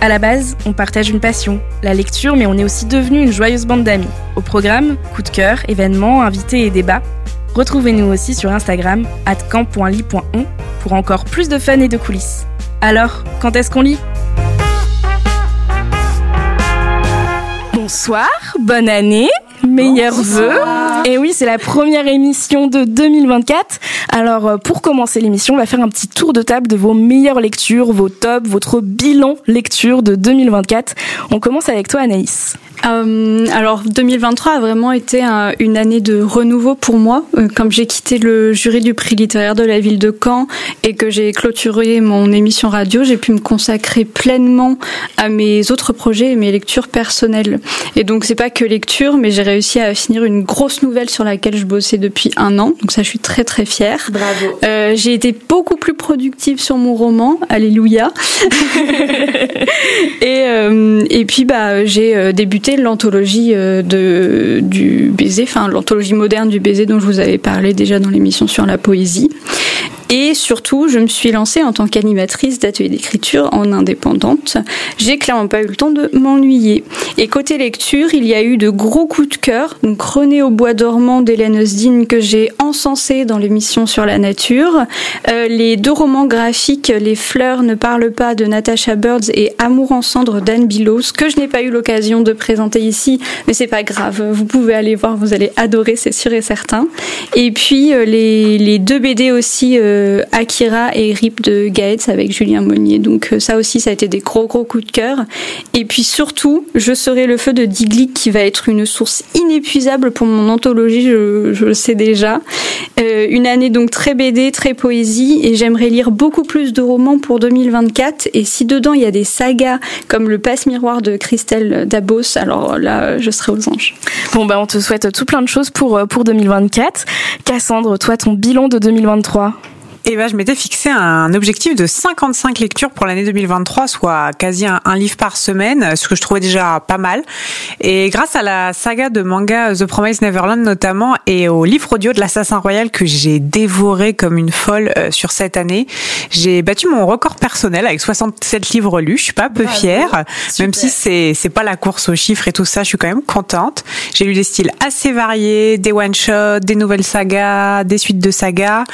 À la base, on partage une passion, la lecture, mais on est aussi devenu une joyeuse bande d'amis. Au programme, coup de cœur, événements, invités et débats. Retrouvez-nous aussi sur Instagram, camp.ly.on, pour encore plus de fun et de coulisses. Alors, quand est-ce qu'on lit? Bonsoir, bonne année, meilleurs vœux. Et oui, c'est la première émission de 2024. Alors, euh, pour commencer l'émission, on va faire un petit tour de table de vos meilleures lectures, vos tops, votre bilan lecture de 2024. On commence avec toi, Anaïs. Euh, alors 2023 a vraiment été un, une année de renouveau pour moi. Euh, comme j'ai quitté le jury du prix littéraire de la ville de Caen et que j'ai clôturé mon émission radio, j'ai pu me consacrer pleinement à mes autres projets et mes lectures personnelles. Et donc c'est pas que lecture, mais j'ai réussi à finir une grosse nouvelle sur laquelle je bossais depuis un an. Donc ça, je suis très très fière. Bravo. Euh, j'ai été beaucoup plus productive sur mon roman. Alléluia. et euh, et puis bah j'ai euh, débuté l'anthologie de du baiser, enfin l'anthologie moderne du baiser dont je vous avais parlé déjà dans l'émission sur la poésie. Et surtout, je me suis lancée en tant qu'animatrice d'atelier d'écriture en indépendante. J'ai clairement pas eu le temps de m'ennuyer. Et côté lecture, il y a eu de gros coups de cœur. Donc au bois dormant d'Hélène Osdin que j'ai encensé dans l'émission sur la nature. Euh, les deux romans graphiques Les fleurs ne parlent pas de Natasha Birds et Amour en cendres d'Anne Bilos que je n'ai pas eu l'occasion de présenter ici, mais c'est pas grave. Vous pouvez aller voir, vous allez adorer, c'est sûr et certain. Et puis euh, les, les deux BD aussi. Euh, Akira et Rip de Gates avec Julien Monnier. Donc euh, ça aussi, ça a été des gros gros coups de cœur. Et puis surtout, je serai le feu de Diglick qui va être une source inépuisable pour mon anthologie, je, le sais déjà. Euh, une année donc très BD, très poésie, et j'aimerais lire beaucoup plus de romans pour 2024. Et si dedans il y a des sagas comme le passe-miroir de Christelle Dabos, alors là, je serai aux anges. Bon bah on te souhaite tout plein de choses pour, pour 2024. Cassandre, toi ton bilan de 2023 et ben, je m'étais fixé un objectif de 55 lectures pour l'année 2023, soit quasi un, un, livre par semaine, ce que je trouvais déjà pas mal. Et grâce à la saga de manga The Promised Neverland notamment et au livre audio de l'Assassin Royal que j'ai dévoré comme une folle euh, sur cette année, j'ai battu mon record personnel avec 67 livres lus. Je suis pas peu fière, même si c'est c'est pas la course aux chiffres et tout ça. Je suis quand même contente. J'ai lu des styles assez variés, des one shots, des nouvelles sagas, des suites de sagas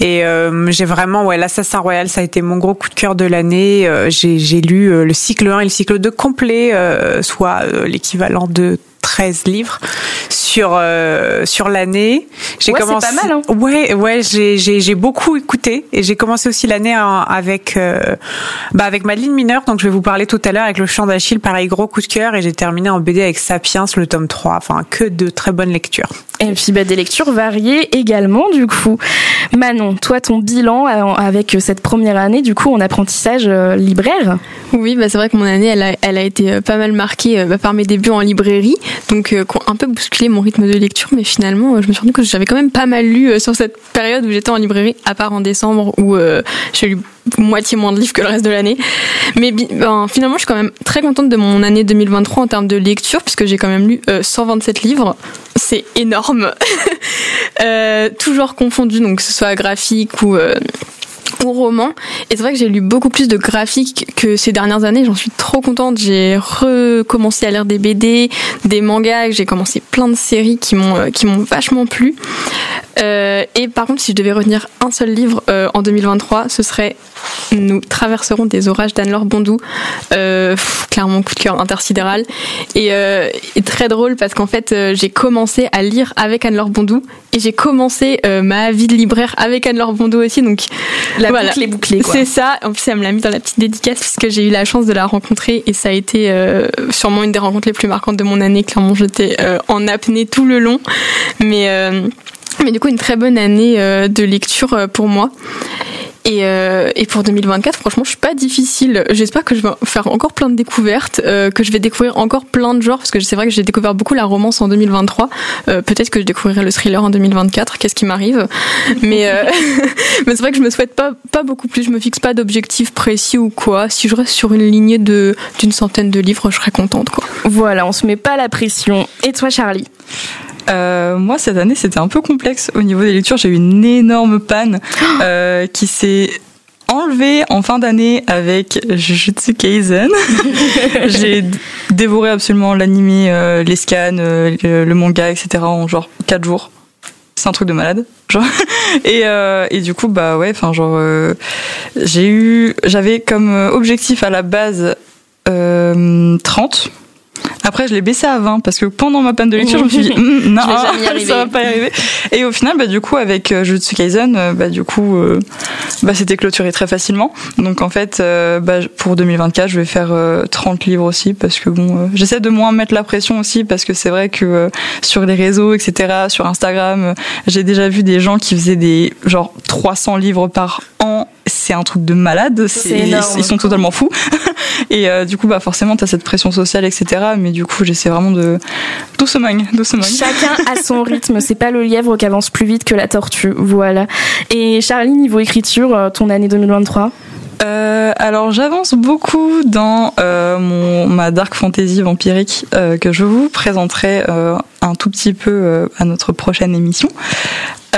et euh, j'ai vraiment, ouais, l'Assassin Royal, ça a été mon gros coup de cœur de l'année. Euh, j'ai lu euh, le cycle 1 et le cycle 2 complet, euh, soit l'équivalent de 13 livres sur euh, sur l'année. J'ai ouais, commencé pas mal hein. Ouais, ouais, j'ai beaucoup écouté et j'ai commencé aussi l'année avec euh, bah avec Madeleine Mineur donc je vais vous parler tout à l'heure avec le chant d'Achille pareil gros coup de cœur et j'ai terminé en BD avec Sapiens le tome 3. Enfin que de très bonnes lectures. Et puis bah des lectures variées également du coup. Manon, toi ton bilan avec cette première année du coup en apprentissage euh, libraire? Oui, bah c'est vrai que mon année elle a elle a été pas mal marquée bah, par mes débuts en librairie donc euh, un peu bousculé mon rythme de lecture, mais finalement, euh, je me suis rendu compte que j'avais quand même pas mal lu euh, sur cette période où j'étais en librairie, à part en décembre où j'ai lu moitié moins de livres que le reste de l'année. Mais ben, finalement, je suis quand même très contente de mon année 2023 en termes de lecture, puisque j'ai quand même lu 127 livres. C'est énorme. toujours confondu, donc que ce soit graphique ou ou roman. Et c'est vrai que j'ai lu beaucoup plus de graphiques que ces dernières années. J'en suis trop contente. J'ai recommencé à lire des BD, des mangas. J'ai commencé plein de séries qui m'ont qui m'ont vachement plu. Euh, et par contre, si je devais retenir un seul livre euh, en 2023, ce serait Nous traverserons des orages d'Anne-Laure Bondou. Euh, clairement, coup de cœur intersidéral. Et, euh, et très drôle parce qu'en fait, euh, j'ai commencé à lire avec Anne-Laure Bondou et j'ai commencé ma vie de libraire avec Anne-Laure Bondou aussi. Donc, la voilà. boucle est bouclée. C'est ça. En plus, elle me l'a mis dans la petite dédicace puisque j'ai eu la chance de la rencontrer et ça a été sûrement une des rencontres les plus marquantes de mon année. Clairement, j'étais en apnée tout le long. Mais mais du coup, une très bonne année euh, de lecture euh, pour moi. Et, euh, et pour 2024, franchement, je suis pas difficile. J'espère que je vais faire encore plein de découvertes, que je vais découvrir encore plein de genres, parce que c'est vrai que j'ai découvert beaucoup la romance en 2023. Euh, Peut-être que je découvrirai le thriller en 2024. Qu'est-ce qui m'arrive? Mais, mais c'est vrai que je me souhaite pas pas beaucoup plus. Je me fixe pas d'objectif précis ou quoi. Si je reste sur une lignée d'une centaine de livres, je serais contente, quoi. Voilà, on se met pas la pression. Et toi, Charlie? Euh, moi, cette année, c'était un peu complexe au niveau des lectures. J'ai eu une énorme panne euh, qui s'est enlevée en fin d'année avec Jujutsu Kaisen. J'ai dévoré absolument l'anime, euh, les scans, le, manga, etc. en genre 4 jours. C'est un truc de malade. Genre. Et, et du coup, bah ouais, enfin genre, j'ai eu, j'avais comme objectif à la base euh, 30. Après, je l'ai baissé à 20 parce que pendant ma panne de lecture, je me suis dit, Hum, non, jamais y arriver. ça va pas y arriver. Et au final, bah, du coup, avec euh, Jujutsu Kaisen, euh, bah, du coup, euh, bah, c'était clôturé très facilement. Donc, en fait, euh, bah, pour 2024, je vais faire euh, 30 livres aussi parce que bon, j'essaie de moins mettre la pression aussi parce que c'est vrai que sur les réseaux, etc., sur Instagram, j'ai déjà vu des gens qui faisaient des genre 300 livres par an. C'est un truc de malade. C'est. Ils sont totalement fous. Et euh, du coup, bah forcément, t'as cette pression sociale, etc. Mais du coup, j'essaie vraiment de doucement, doucement. Chacun a son rythme, c'est pas le lièvre qui avance plus vite que la tortue, voilà. Et Charlie, niveau écriture, euh, ton année 2023 Euh, alors j'avance beaucoup dans euh, mon ma dark fantasy vampirique euh, que je vous présenterai un tout petit peu à notre prochaine émission.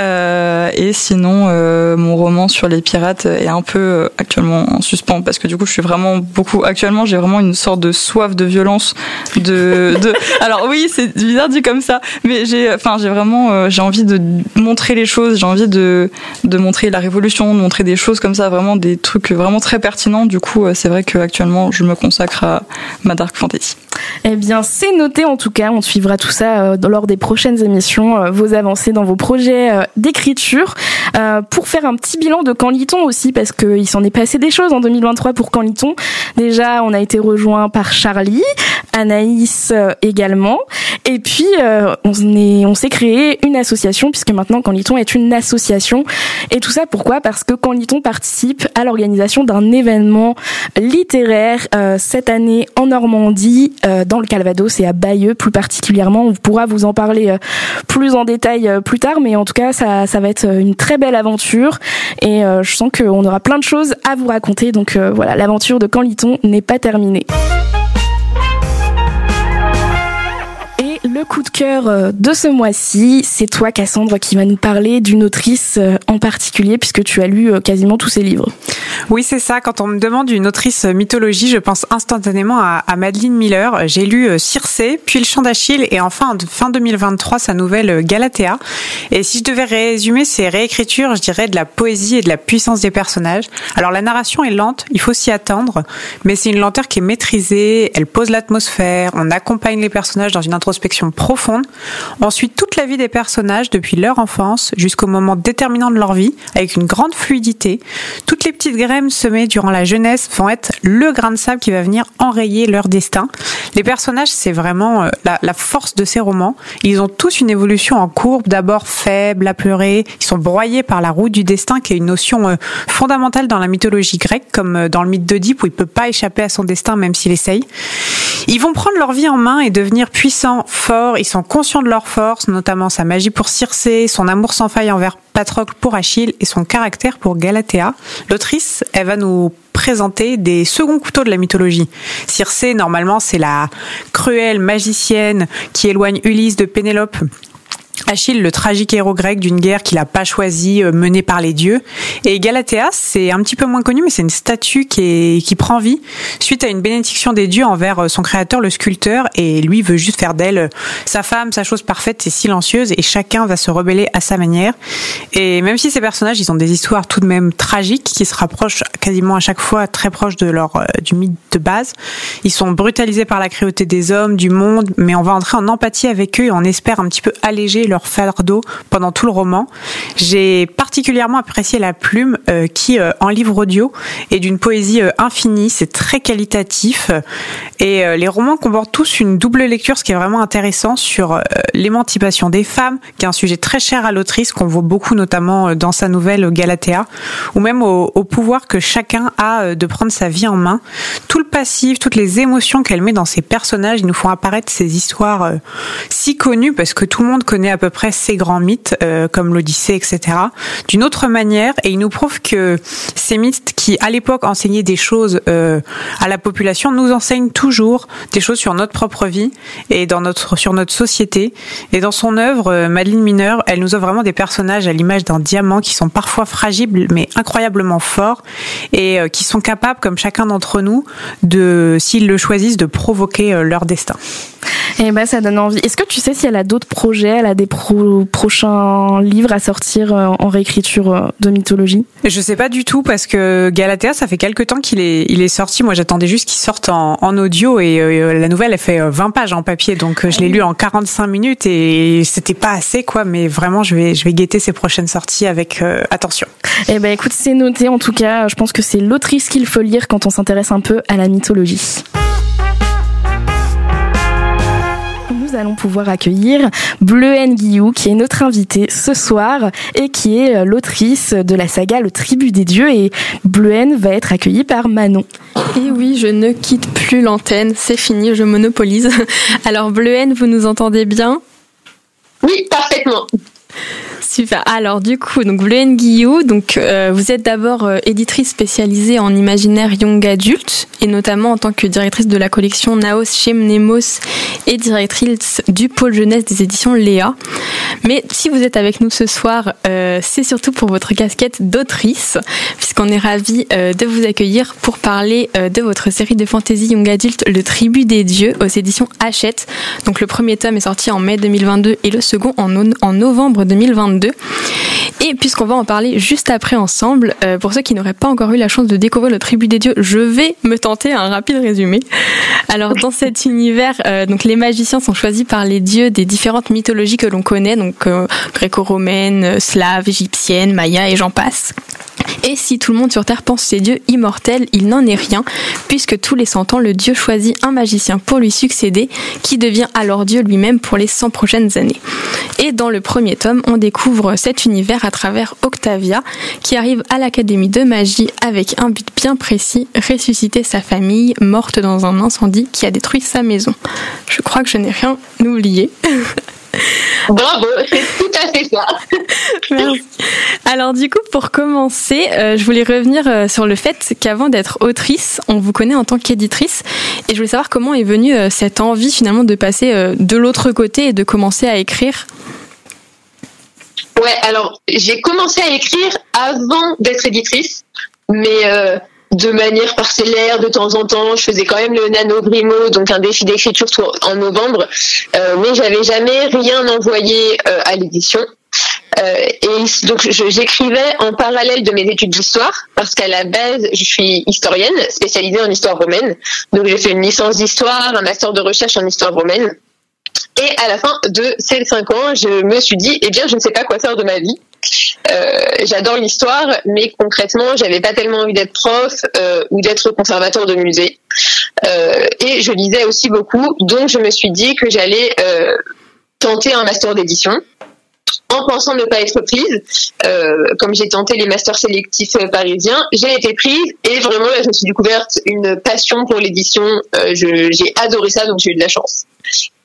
Euh, et sinon, euh, mon roman sur les pirates est un peu euh, actuellement en suspens parce que du coup, je suis vraiment beaucoup. Actuellement, j'ai vraiment une sorte de soif de violence. De, de... alors oui, c'est bizarre dit comme ça, mais j'ai, enfin, j'ai vraiment, j'ai envie de montrer les choses. J'ai envie de de montrer la révolution, de montrer des choses comme ça, vraiment des trucs vraiment très pertinents. Du coup, c'est vrai que actuellement, je me consacre à ma dark fantasy. Eh bien, c'est noté en tout cas. On suivra tout ça euh, lors des prochaines émissions, euh, vos avancées dans vos projets euh, d'écriture. Pour faire un petit bilan de Canliton aussi, parce qu'il s'en est passé des choses en 2023 pour Canliton. Déjà, on a été rejoint par Charlie, Anaïs également. Et puis, on on s'est créé une association, puisque maintenant Canliton est une association. Et tout ça pourquoi? Parce que Canliton participe à l'organisation d'un événement littéraire cette année en Normandie, dans le Calvados et à Bayeux plus particulièrement. On pourra vous en parler euh, plus en détail euh, plus tard, mais en tout cas, ça, va être une très belle aventure et euh, je sens qu'on aura plein de choses à vous raconter. Donc euh, voilà, l'aventure de Canliton n'est pas terminée. Le coup de cœur euh, de ce mois-ci, c'est toi Cassandre qui va nous parler d'une autrice euh, en particulier puisque tu as lu euh, quasiment tous ses livres. Oui, c'est ça. Quand on me demande une autrice mythologie, je pense instantanément à, Madeleine Miller. J'ai lu Circé, puis Le Chant d'Achille, et enfin, fin 2023, sa nouvelle Galatea. Et si je devais résumer ces réécritures, je dirais de la poésie et de la puissance des personnages. Alors, la narration est lente, il faut s'y attendre, mais c'est une lenteur qui est maîtrisée, elle pose l'atmosphère, on accompagne les personnages dans une introspection profonde. On suit toute la vie des personnages depuis leur enfance jusqu'au moment déterminant de leur vie, avec une grande fluidité. Toutes les petites graines semées durant la jeunesse vont être le grain de sable qui va venir enrayer leur destin. Les personnages, c'est vraiment euh, la, force de ces romans. Ils ont tous une évolution en courbe, d'abord faibles, à pleurer. Ils sont broyés par la roue du destin, qui est une notion euh, fondamentale dans la mythologie grecque, comme euh, dans le mythe d'Oedipe, où il peut pas échapper à son destin, même s'il essaye. Ils vont prendre leur vie en main et devenir puissants, forts. Ils sont conscients de leur force, notamment sa magie pour Circé, son amour sans faille envers Patrocle pour Achille et son caractère pour Galatea. L'autrice, elle va nous présenter des seconds couteaux de la mythologie. Circé, normalement, c'est la cruelle magicienne qui éloigne Ulysse de Pénélope. Achille, le tragique héros grec d'une guerre qu'il n'a pas choisie, euh, menée par les dieux. Et Galatea, c'est un petit peu moins connu, mais c'est une statue qui, qui prend vie suite à une bénédiction des dieux envers euh, son créateur, le sculpteur, et lui veut juste faire d'elle euh, sa femme, sa chose parfaite et silencieuse, et chacun va se rebeller à sa manière. Et même si ces personnages, ils ont des histoires tout de même tragiques, qui se rapprochent quasiment à chaque fois très proches de leur du mythe de base, ils sont brutalisés par la cruauté des hommes, du monde, mais on va entrer en empathie avec eux et on espère un petit peu alléger leur fardeau pendant tout le roman. J'ai particulièrement apprécié la plume qui, en livre audio, est d'une poésie infinie. C'est très qualitatif et les romans comportent tous une double lecture, ce qui est vraiment intéressant sur l'émancipation des femmes, qui est un sujet très cher à l'autrice qu'on voit beaucoup notamment dans sa nouvelle Galatea, ou même au, au pouvoir que chacun a de prendre sa vie en main. Tout le passif, toutes les émotions qu'elle met dans ses personnages, ils nous font apparaître ces histoires euh, si connues parce que tout le monde connaît à peu près ces grands mythes euh, comme l'Odyssée, etc. D'une autre manière, et ils nous prouvent que ces mythes qui à l'époque enseignaient des choses euh, à la population nous enseignent toujours des choses sur notre propre vie et dans notre sur notre société. Et dans son œuvre, Madeleine Mineur, elle nous offre vraiment des personnages à l'image d'un diamant qui sont parfois fragiles mais incroyablement forts et qui sont capables, comme chacun d'entre nous, de, s'ils le choisissent, de provoquer euh, leur destin. Et eh ben, ça donne envie. Est-ce que tu sais si elle a d'autres projets, elle a des prochains livres à sortir euh, en réécriture euh, de mythologie Je sais pas du tout parce que Galatea, ça fait quelques temps qu'il est, il est sorti. Moi, j'attendais juste qu'il sorte en, audio et la nouvelle, elle fait 20 pages en papier, donc je l'ai lu en 45 minutes et c'était pas assez, quoi. Mais vraiment, je vais, je vais guetter ses prochaines sorties avec attention. Eh ben, écoute, c'est noté. En tout cas, je pense que c'est l'autrice qu'il faut lire quand on s'intéresse un peu à la mythologie. Nous allons pouvoir accueillir Bleuen Guillou, qui est notre invitée ce soir et qui est euh, l'autrice de la saga Le Tribut des Dieux. Et Bleuen va être accueillie par Manon. Et oui, je ne quitte plus l'antenne, c'est fini, je monopolise. Alors Bleuen, vous nous entendez bien? Oui, parfaitement. Super. Alors du coup, donc Guillou, donc euh, vous êtes d'abord euh, éditrice spécialisée en imaginaire young adulte et notamment en tant que directrice de la collection Naos chez Mnemos et directrice du pôle jeunesse des éditions Léa. Mais si vous êtes avec nous ce soir, euh, c'est surtout pour votre casquette d'autrice, puisqu'on est ravi de vous accueillir pour parler de votre série de fantasy young adulte Le Tribut des Dieux aux éditions Hachette. Donc le premier tome est sorti en mai 2022 et le second en, en novembre 2022. Et puisqu'on va en parler juste après ensemble, euh, pour ceux qui n'auraient pas encore eu la chance de découvrir le Tribu des Dieux, je vais me tenter un rapide résumé. Alors dans cet univers, euh, donc les magiciens sont choisis par les dieux des différentes mythologies que l'on connaît, donc euh, gréco-romaine, slave, égyptienne, maya et j'en passe. Et si tout le monde sur Terre pense ces dieux immortels, il n'en est rien, puisque tous les cent ans, le dieu choisit un magicien pour lui succéder, qui devient alors dieu lui-même pour les 100 prochaines années. Et dans le premier tome, on découvre cet univers à travers Octavia, qui arrive à l'Académie de magie avec un but bien précis, ressusciter sa famille morte dans un incendie qui a détruit sa maison. Je crois que je n'ai rien oublié. Bravo, c'est tout à fait ça. Merci. Alors du coup, pour commencer, euh, je voulais revenir euh, sur le fait qu'avant d'être autrice, on vous connaît en tant qu'éditrice, et je voulais savoir comment est venue euh, cette envie finalement de passer de l'autre côté et de commencer à écrire. Ouais, alors j'ai commencé à écrire avant d'être éditrice, mais de manière parcellaire de temps en temps. Je faisais quand même le Nano Brimo, donc un défi d'écriture en novembre, euh, mais j'avais jamais rien envoyé euh, à l'édition. Euh, et donc j'écrivais en parallèle de mes études d'histoire parce qu'à la base je suis historienne spécialisée en histoire romaine. Donc j'ai fait une licence d'histoire, un master de recherche en histoire romaine. Et à la fin de ces cinq ans, je me suis dit, eh bien, je ne sais pas quoi faire de ma vie. Euh, j'adore l'histoire, mais concrètement, j'avais pas tellement envie d'être prof euh, ou d'être conservateur de musée. Euh, et je lisais aussi beaucoup, donc je me suis dit que j'allais tenter un master d'édition en pensant ne pas être prise. comme j'ai tenté les masters sélectifs parisiens, j'ai été prise et vraiment là, je me suis découverte une passion pour l'édition. j'ai adoré ça, donc j'ai eu de la chance.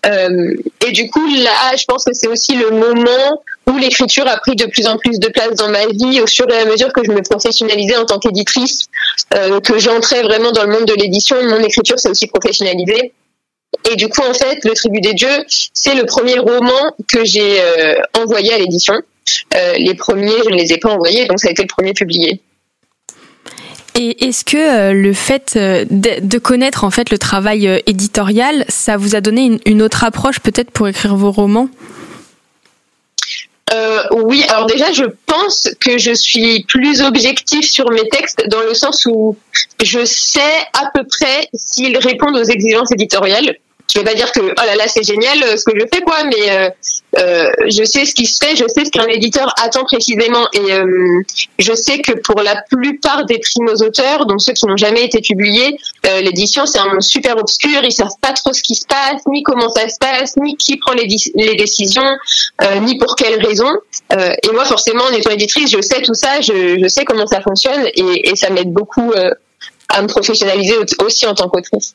Euh, et du coup, là, je pense que c'est aussi le moment où l'écriture a pris de plus en plus de place dans ma vie au fur et à mesure que je me professionnalisais en tant qu'éditrice, euh, que j'entrais vraiment dans le monde de l'édition. Mon écriture s'est aussi professionnalisée. Et du coup, en fait, Le Tribut des Dieux, c'est le premier roman que j'ai euh, envoyé à l'édition. les premiers, je ne les ai pas envoyés, donc ça a été le premier publié. Et est-ce que euh, le fait euh, de, connaître en fait le travail euh, éditorial, ça vous a donné une, autre approche peut-être pour écrire vos romans? Oui, alors déjà, je pense que je suis plus objective sur mes textes dans le sens où je sais à peu près s'ils répondent aux exigences éditoriales. Je vais pas dire que oh là là c'est génial ce que je fais quoi, mais je sais ce qui se fait, je sais ce qu'un éditeur attend précisément et je sais que pour la plupart des primos auteurs, donc ceux qui n'ont jamais été publiés, l'édition c'est un monde super obscur, ils savent pas trop ce qui se passe, ni comment ça se passe, ni qui prend les, les décisions, ni pour quelles raisons. et moi forcément en étant éditrice, je sais tout ça, je, je sais comment ça fonctionne et, et ça m'aide beaucoup à me professionnaliser aussi en tant qu'autrice.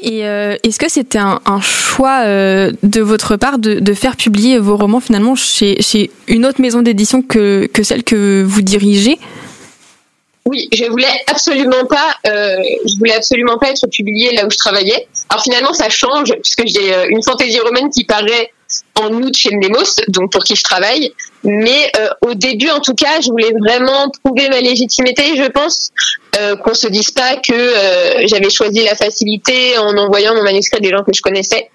Et euh, est-ce que c'était un, choix euh, de votre part de, faire publier vos romans finalement chez, une autre maison d'édition que, celle que vous dirigez? Oui, je voulais absolument pas, euh, je voulais absolument pas être publiée là où je travaillais. Alors finalement, ça change puisque j'ai une fantaisie romaine qui paraît en août chez Nemos, donc pour qui je travaille. Mais euh, au début, en tout cas, je voulais vraiment prouver ma légitimité. Je pense euh, qu'on se dise pas que euh, j'avais choisi la facilité en envoyant mon manuscrit à des gens que je connaissais,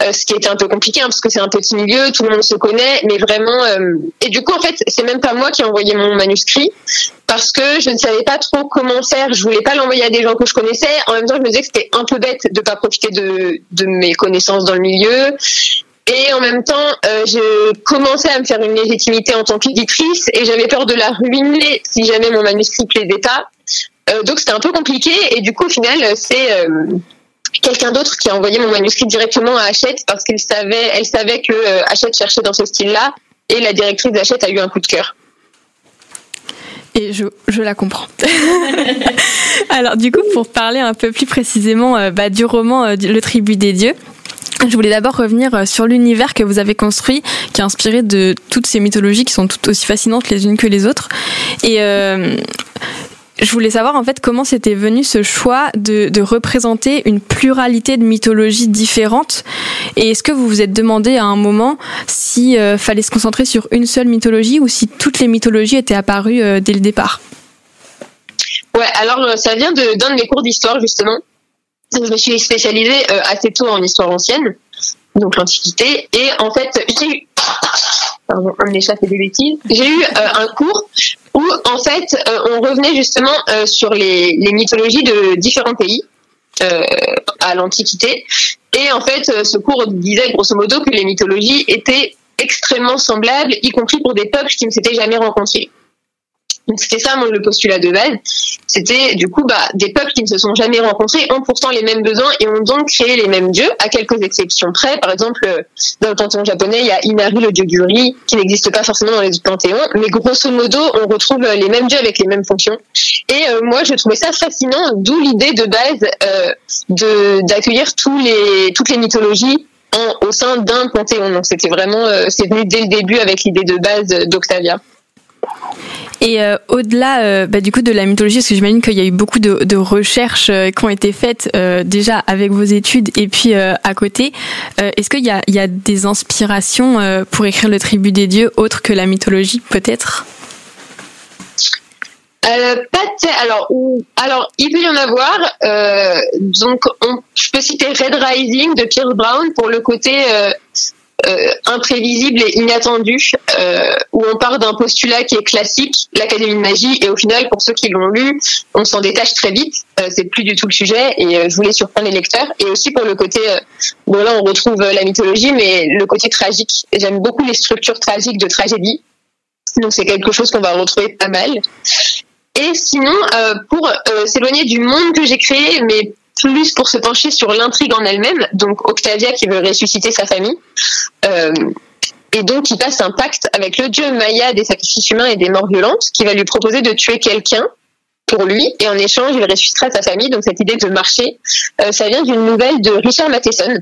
euh, ce qui était un peu compliqué hein, parce que c'est un petit milieu, tout le monde se connaît, mais vraiment. et du coup, en fait, c'est même pas moi qui ai envoyé mon manuscrit parce que je ne savais pas trop comment faire. Je voulais pas l'envoyer à des gens que je connaissais. En même temps, je me disais que c'était un peu bête de pas profiter de mes connaissances dans le milieu. Et en même temps, euh, je commençais à me faire une légitimité en tant qu'éditrice et j'avais peur de la ruiner si jamais mon manuscrit plaisait pas. Euh, donc c'était un peu compliqué et du coup au final c'est euh, quelqu'un d'autre qui a envoyé mon manuscrit directement à Hachette parce qu'elle savait, elle savait que Hachette cherchait dans ce style-là et la directrice d'Hachette a eu un coup de cœur. Et je, je la comprends. Alors du coup, pour parler un peu plus précisément bah, du roman Le Tribut des Dieux, je voulais d'abord revenir euh, sur l'univers que vous avez construit, qui est inspiré de toutes ces mythologies qui sont toutes aussi fascinantes les unes que les autres. Et euh, je voulais savoir en fait comment c'était venu ce choix de, représenter une pluralité de mythologies différentes? Et est-ce que vous vous êtes demandé à un moment si euh, fallait se concentrer sur une seule mythologie ou si toutes les mythologies étaient apparues dès le départ? Ouais, alors ça vient d'un de, mes cours d'histoire justement. Je me suis spécialisée euh, assez tôt en histoire ancienne, donc l'Antiquité, et en fait, j'ai eu, j'ai eu euh, un cours où en fait euh, on revenait justement sur les, les, mythologies de différents pays à l'Antiquité, et en fait ce cours disait grosso modo que les mythologies étaient extrêmement semblables, y compris pour des peuples qui ne s'étaient jamais rencontrés. Donc c'était ça le postulat de base. C'était du coup bah, des peuples qui ne se sont jamais rencontrés ont pourtant les mêmes besoins et ont donc créé les mêmes dieux, à quelques exceptions près. Par exemple, dans le panthéon japonais, il y a Inari, le dieu du riz, qui n'existe pas forcément dans les autres panthéons, mais grosso modo, on retrouve les mêmes dieux avec les mêmes fonctions. Et euh, moi, je trouvais ça fascinant, d'où l'idée de base euh, de d'accueillir tous les toutes les mythologies en, au sein d'un panthéon. Donc c'était vraiment, euh, c'est venu dès le début avec l'idée de base d'Octavia. Et euh, au-delà euh, bah, du coup de la mythologie, parce que j'imagine qu'il y a eu beaucoup de, recherches euh, qui ont été faites déjà avec vos études et puis à côté, est-ce qu'il y a, des inspirations pour écrire le tribut des dieux autres que la mythologie peut-être? Pas alors alors il peut y en avoir donc on, je peux citer Red Rising de Pierce Brown pour le côté imprévisible et inattendu, euh, où on part d'un postulat qui est classique, l'Académie de magie, et au final, pour ceux qui l'ont lu, on s'en détache très vite. Euh, c'est plus du tout le sujet, et je voulais surprendre les lecteurs. Et aussi pour le côté, bon là, on retrouve la mythologie, mais le côté tragique. J'aime beaucoup les structures tragiques de tragédie, donc c'est quelque chose qu'on va retrouver pas mal. Et sinon, pour s'éloigner du monde que j'ai créé, mais plus pour se pencher sur l'intrigue en elle-même, donc Octavia qui veut ressusciter sa famille, euh, et donc il passe un pacte avec le dieu Maya des sacrifices humains et des morts violentes, qui va lui proposer de tuer quelqu'un pour lui, et en échange il ressuscitera sa famille. Donc cette idée de marcher, euh, ça vient d'une nouvelle de Richard Matheson,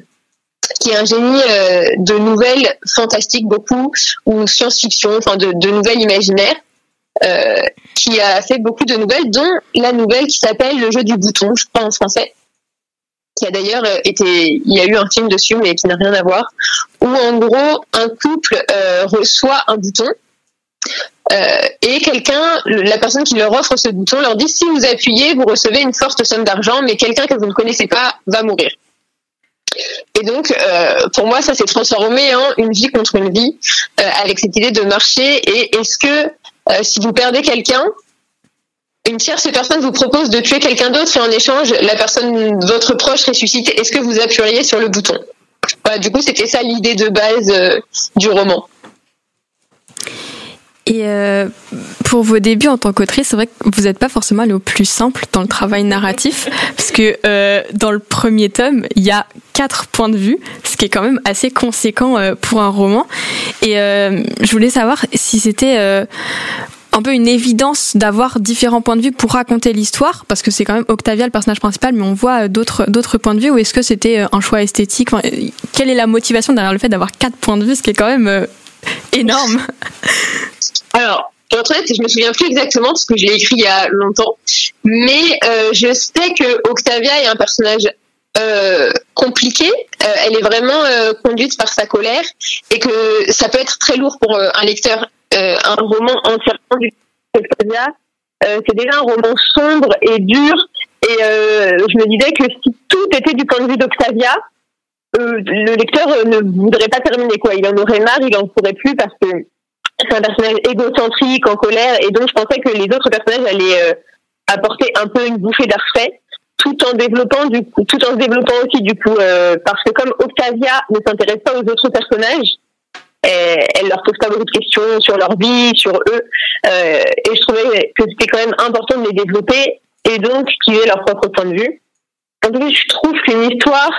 qui est un génie euh, de nouvelles fantastiques beaucoup, ou science-fiction, enfin de, nouvelles imaginaires. Qui a fait beaucoup de nouvelles, dont la nouvelle qui s'appelle Le jeu du bouton, je crois en français, qui a d'ailleurs euh, été, il y a eu un film dessus, mais qui n'a rien à voir, où en gros un couple euh, reçoit un bouton euh, et quelqu'un, la personne qui leur offre ce bouton, leur dit si vous appuyez, vous recevez une forte somme d'argent, mais quelqu'un que vous ne connaissez pas va mourir. Et donc, pour moi, ça s'est transformé en une vie contre une vie, avec cette idée de marcher. Et est-ce que si vous perdez quelqu'un, une tierce personne vous propose de tuer quelqu'un d'autre et en échange, la personne, votre proche ressuscite, est-ce que vous appuyeriez sur le bouton? Voilà, Du coup, c'était ça l'idée de base euh, du roman. Et euh, pour vos débuts en tant qu'autrice, c'est vrai que vous n'êtes pas forcément allé au plus simple dans le travail narratif, parce que euh, dans le premier tome, il y a quatre points de vue, ce qui est quand même assez conséquent euh, pour un roman. Et je voulais savoir si c'était un peu une évidence d'avoir différents points de vue pour raconter l'histoire, parce que c'est quand même Octavia le personnage principal, mais on voit d'autres d'autres points de vue. Ou est-ce que c'était un choix esthétique? Enfin, Quelle est la motivation derrière le fait d'avoir quatre points de vue, ce qui est quand même énorme? Alors, être honnête, je me souviens plus exactement parce que je l'ai écrit il y a longtemps, mais euh, je sais que Octavia est un personnage euh, compliqué. Euh, elle est vraiment euh, conduite par sa colère et que ça peut être très lourd pour euh, un lecteur. Euh, un roman entièrement du Octavia, c'est déjà un roman sombre et dur. Et je me disais que si tout était du point de vue d'Octavia, le lecteur ne voudrait pas terminer quoi. Il en aurait marre, il en pourrait plus parce que c'est un personnage égocentrique, en colère, et donc je pensais que les autres personnages allaient euh, apporter un peu une bouffée frais, tout en développant du coup, tout en se développant aussi du coup, euh, parce que comme Octavia ne s'intéresse pas aux autres personnages, elle, elle leur pose pas beaucoup de questions sur leur vie, sur eux, euh, et je trouvais que c'était quand même important de les développer et donc qu'ils aient leur propre point de vue. En cas, je trouve qu'une histoire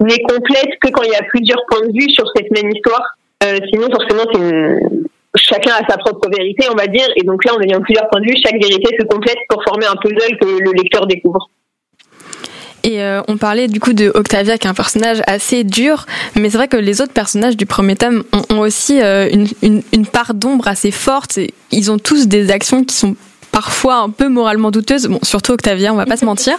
n'est complète que quand il y a plusieurs points de vue sur cette même histoire. Euh, sinon, forcément, c'est une, chacun a sa propre vérité, on va dire, et donc là, on a plusieurs points de vue, chaque vérité se complète pour former un puzzle que le lecteur découvre. Et euh, on parlait du coup de Octavia, qui est un personnage assez dur, mais c'est vrai que les autres personnages du premier tome ont, ont aussi euh, une, une, une, part d'ombre assez forte. Ils ont tous des actions qui sont parfois un peu moralement douteuses. Bon, surtout Octavia, on va pas se mentir.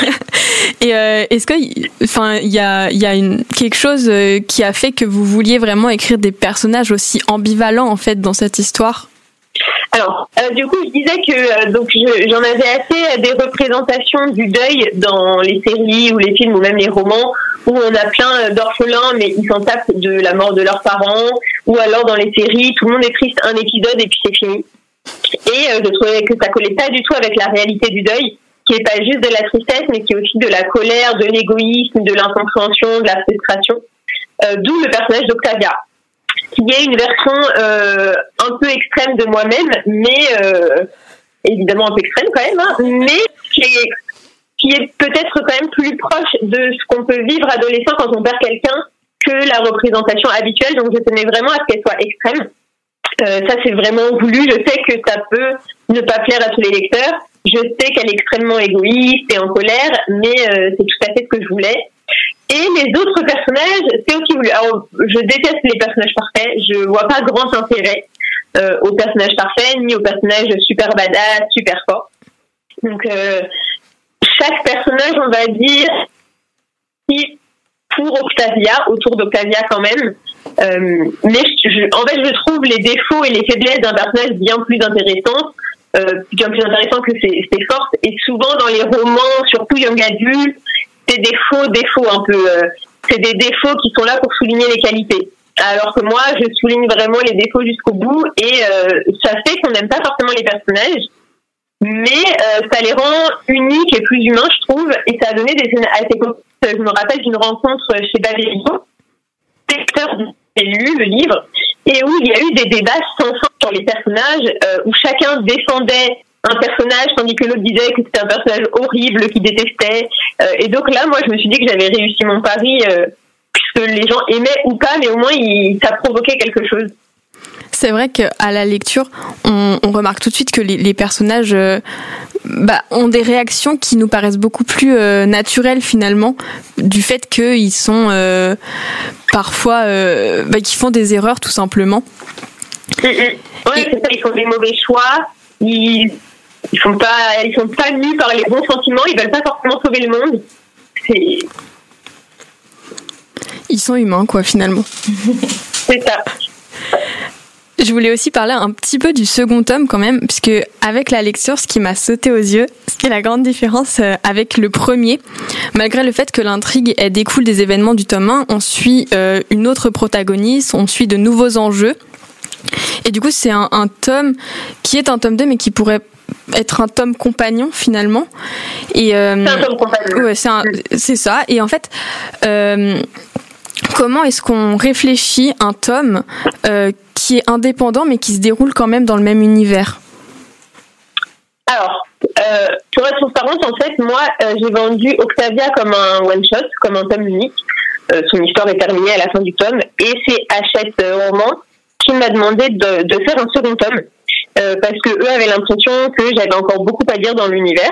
Et euh, est-ce que, enfin, il y a, y a une, quelque chose qui a fait que vous vouliez vraiment écrire des personnages aussi ambivalents en fait dans cette histoire? Alors, euh, du coup, je disais que euh, donc j'en avais assez des représentations du deuil dans les séries ou les films ou même les romans où on a plein d'orphelins mais ils s'en tapent de la mort de leurs parents ou alors dans les séries tout le monde est triste un épisode et puis c'est fini. Et euh, je trouvais que ça collait pas du tout avec la réalité du deuil qui est pas juste de la tristesse, mais qui est aussi de la colère, de l'égoïsme, de l'incompréhension, de la frustration. Euh, D'où le personnage d'Octavia, qui est une version euh, un peu extrême de moi-même, mais euh, évidemment un peu extrême quand même, hein, mais qui est, peut-être quand même plus proche de ce qu'on peut vivre adolescent quand on perd quelqu'un que la représentation habituelle. Donc je tenais vraiment à ce qu'elle soit extrême. Euh, ça c'est vraiment voulu. Je sais que ça peut ne pas plaire à tous les lecteurs. Je sais qu'elle est extrêmement égoïste et en colère, mais c'est tout à fait ce que je voulais. Et les autres personnages, c'est aussi. Alors, je déteste les personnages parfaits. Je vois pas grand intérêt euh, aux personnages parfaits ni aux personnages super badass, super forts. Donc, euh, chaque personnage, on va dire, qui pour Octavia, autour d'Octavia quand même. Euh, mais en fait, je trouve les défauts et les faiblesses d'un personnage bien plus intéressants euh, bien plus intéressant que ses, ses, forces. Et souvent dans les romans, surtout young adultes, c'est des faux défauts un peu. Euh, c'est des défauts qui sont là pour souligner les qualités. Alors que moi, je souligne vraiment les défauts jusqu'au bout et euh, ça fait qu'on n'aime pas forcément les personnages, mais euh, ça les rend uniques et plus humains, je trouve, et ça a donné des scènes assez Je me rappelle d'une rencontre chez Babylon, lecteur j'ai lu le livre, et où il y a eu des débats sans fin sur les personnages, où chacun défendait un personnage, tandis que l'autre disait que c'était un personnage horrible, qu'il détestait. Euh, et donc là, moi, je me suis dit que j'avais réussi mon pari, euh, puisque les gens aimaient ou pas, mais au moins, il, ça provoquait quelque chose. C'est vrai qu'à la lecture, on, on, remarque tout de suite que les, les personnages euh, bah, ont des réactions qui nous paraissent beaucoup plus euh, naturelles finalement, du fait qu'ils sont euh, parfois, bah, qui font des erreurs tout simplement. Mmh, mmh. Ouais, c'est ça, ils font des mauvais choix, ils, ils sont pas, ils sont pas mus par les bons sentiments, ils veulent pas forcément sauver le monde. C'est ils sont humains, quoi, finalement. c'est ça. Je voulais aussi parler un petit peu du second tome quand même, puisque avec la lecture, ce qui m'a sauté aux yeux, c'est la grande différence avec le premier. Malgré le fait que l'intrigue elle découle des événements du tome 1, on suit euh, une autre protagoniste, on suit de nouveaux enjeux. Et du coup, c'est un, un, tome qui est un tome 2, mais qui pourrait être un tome compagnon finalement. Et euh, c'est un tome compagnon. Ouais, c'est ça. Et en fait. Euh, comment est-ce qu'on réfléchit un tome euh, qui est indépendant mais qui se déroule quand même dans le même univers? Alors, pour être transparente, en fait, moi, j'ai vendu Octavia comme un one-shot, comme un tome unique. Son histoire est terminée à la fin du tome. Et c'est Hachette Roman qui m'a demandé de, de, faire un second tome. parce que eux avaient l'impression que j'avais encore beaucoup à dire dans l'univers.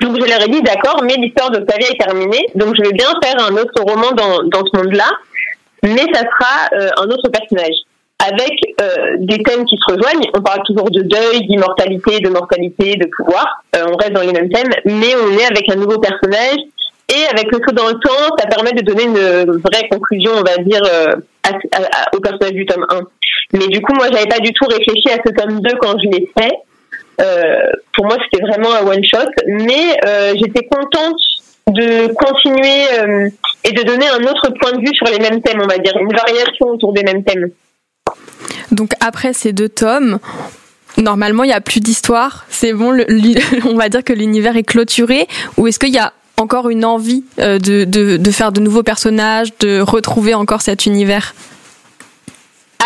Donc je leur ai dit d'accord, mais l'histoire d'Octavia est terminée, donc je vais bien faire un autre roman dans, ce monde-là, mais ça sera un autre personnage avec euh, des thèmes qui se rejoignent. On parle toujours de deuil, d'immortalité, de mortalité, de pouvoir. Euh, on reste dans les mêmes thèmes, mais on est avec un nouveau personnage. Et avec le saut dans le temps, ça permet de donner une vraie conclusion, on va dire, euh, au personnage du tome 1. Mais du coup, moi, j'avais pas du tout réfléchi à ce tome 2 quand je l'ai fait. pour moi, c'était vraiment un one shot, mais j'étais contente de continuer et de donner un autre point de vue sur les mêmes thèmes, on va dire, une variation autour des mêmes thèmes. Donc après ces deux tomes, normalement il n'y a plus d'histoire. C'est bon, on va dire que l'univers est clôturé. Ou est-ce qu'il y a encore une envie euh, de, de, faire de nouveaux personnages, de retrouver encore cet univers?